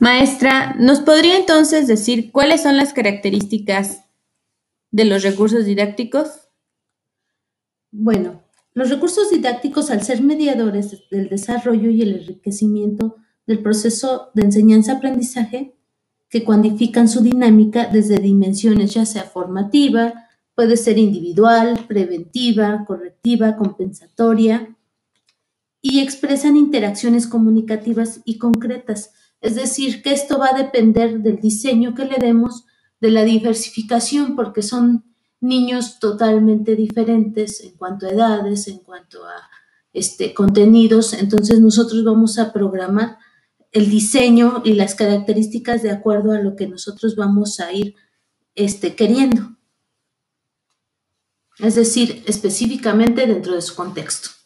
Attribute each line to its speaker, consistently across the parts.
Speaker 1: Maestra, ¿nos podría entonces decir cuáles son las características de los recursos didácticos?
Speaker 2: Bueno, los recursos didácticos, al ser mediadores del desarrollo y el enriquecimiento del proceso de enseñanza-aprendizaje, que cuantifican su dinámica desde dimensiones ya sea formativa, puede ser individual, preventiva, correctiva, compensatoria, y expresan interacciones comunicativas y concretas. Es decir, que esto va a depender del diseño que le demos, de la diversificación, porque son niños totalmente diferentes en cuanto a edades, en cuanto a este, contenidos. Entonces nosotros vamos a programar el diseño y las características de acuerdo a lo que nosotros vamos a ir este, queriendo. Es decir, específicamente dentro de su contexto.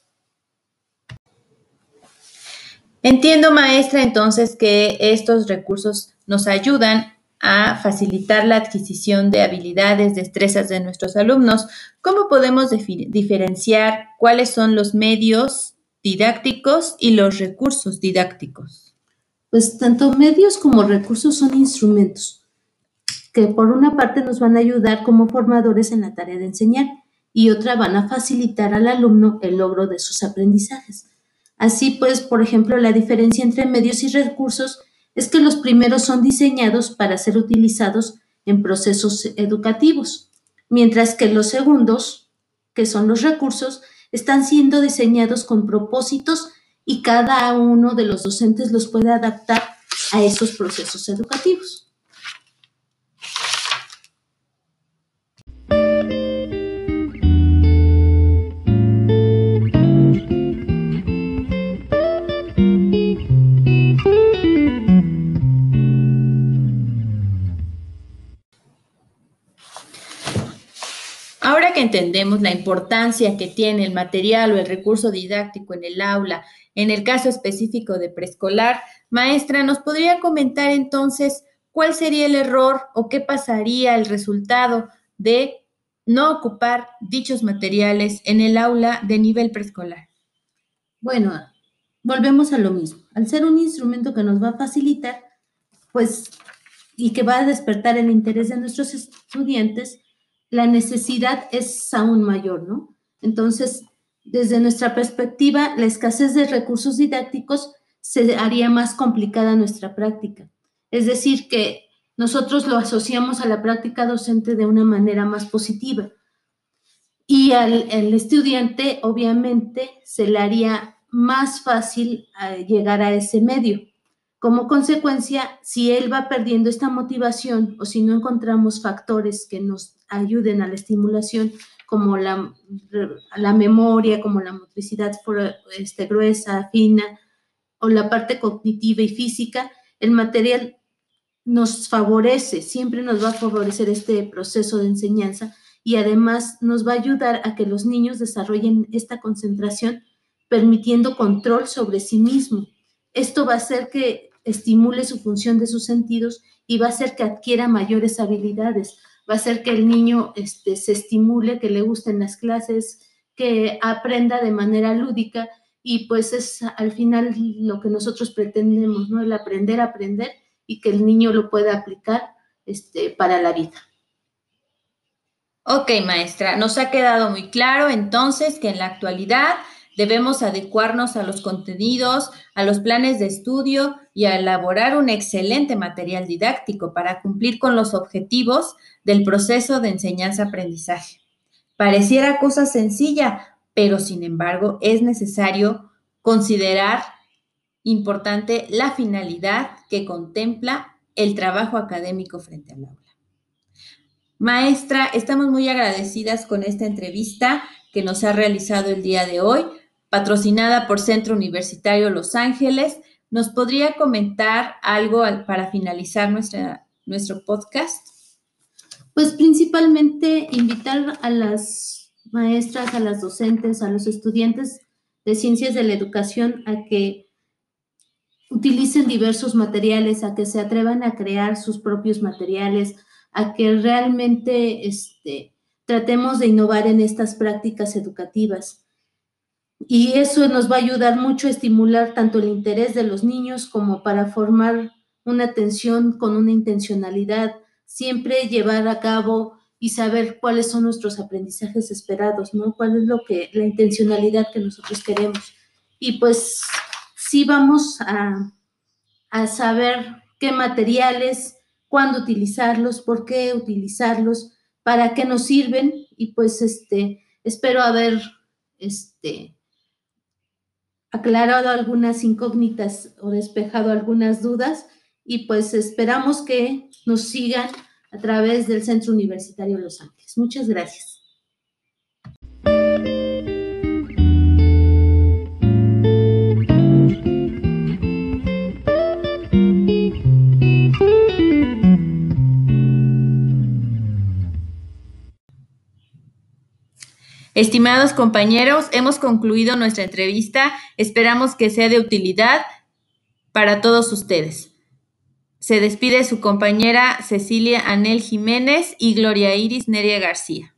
Speaker 1: Entiendo, maestra, entonces que estos recursos nos ayudan a facilitar la adquisición de habilidades, destrezas de nuestros alumnos. ¿Cómo podemos diferenciar cuáles son los medios didácticos y los recursos didácticos?
Speaker 2: Pues tanto medios como recursos son instrumentos que por una parte nos van a ayudar como formadores en la tarea de enseñar y otra van a facilitar al alumno el logro de sus aprendizajes. Así pues, por ejemplo, la diferencia entre medios y recursos es que los primeros son diseñados para ser utilizados en procesos educativos, mientras que los segundos, que son los recursos, están siendo diseñados con propósitos y cada uno de los docentes los puede adaptar a esos procesos educativos.
Speaker 1: Que entendemos la importancia que tiene el material o el recurso didáctico en el aula, en el caso específico de preescolar, maestra, ¿nos podría comentar entonces cuál sería el error o qué pasaría el resultado de no ocupar dichos materiales en el aula de nivel preescolar?
Speaker 2: Bueno, volvemos a lo mismo. Al ser un instrumento que nos va a facilitar, pues, y que va a despertar el interés de nuestros estudiantes, la necesidad es aún mayor, ¿no? Entonces, desde nuestra perspectiva, la escasez de recursos didácticos se haría más complicada nuestra práctica. Es decir, que nosotros lo asociamos a la práctica docente de una manera más positiva. Y al, estudiante, obviamente, se le haría más fácil eh, llegar a ese medio. Como consecuencia, si él va perdiendo esta motivación o si no encontramos factores que nos ayuden a la estimulación, como la, la memoria, como la motricidad este, gruesa, fina, o la parte cognitiva y física, el material nos favorece, siempre nos va a favorecer este proceso de enseñanza y además nos va a ayudar a que los niños desarrollen esta concentración permitiendo control sobre sí mismo. Esto va a hacer que estimule su función de sus sentidos y va a hacer que adquiera mayores habilidades, va a hacer que el niño este, se estimule, que le gusten las clases, que aprenda de manera lúdica y pues es al final lo que nosotros pretendemos, ¿no? El aprender aprender y que el niño lo pueda aplicar este, para la vida.
Speaker 1: Ok, maestra, nos ha quedado muy claro entonces que en la actualidad Debemos adecuarnos a los contenidos, a los planes de estudio y a elaborar un excelente material didáctico para cumplir con los objetivos del proceso de enseñanza-aprendizaje. Pareciera cosa sencilla, pero sin embargo es necesario considerar importante la finalidad que contempla el trabajo académico frente al aula. Maestra, estamos muy agradecidas con esta entrevista que nos ha realizado el día de hoy patrocinada por Centro Universitario Los Ángeles. ¿Nos podría comentar algo para finalizar nuestro podcast?
Speaker 2: Pues principalmente invitar a las maestras, a las docentes, a los estudiantes de ciencias de la educación a que utilicen diversos materiales, a que se atrevan a crear sus propios materiales, a que realmente este, tratemos de innovar en estas prácticas educativas y eso nos va a ayudar mucho a estimular tanto el interés de los niños como para formar una atención con una intencionalidad, siempre llevar a cabo y saber cuáles son nuestros aprendizajes esperados, ¿no? Cuál es lo que, la intencionalidad que nosotros queremos. Y pues sí vamos a, a saber qué materiales, cuándo utilizarlos, por qué utilizarlos, para qué nos sirven y pues este, espero haber este, aclarado algunas incógnitas o despejado algunas dudas y pues esperamos que nos sigan a través del Centro Universitario Los Ángeles. Muchas gracias.
Speaker 1: Estimados compañeros, hemos concluido nuestra entrevista. Esperamos que sea de utilidad para todos ustedes. Se despide su compañera Cecilia Anel Jiménez y Gloria Iris Neria García.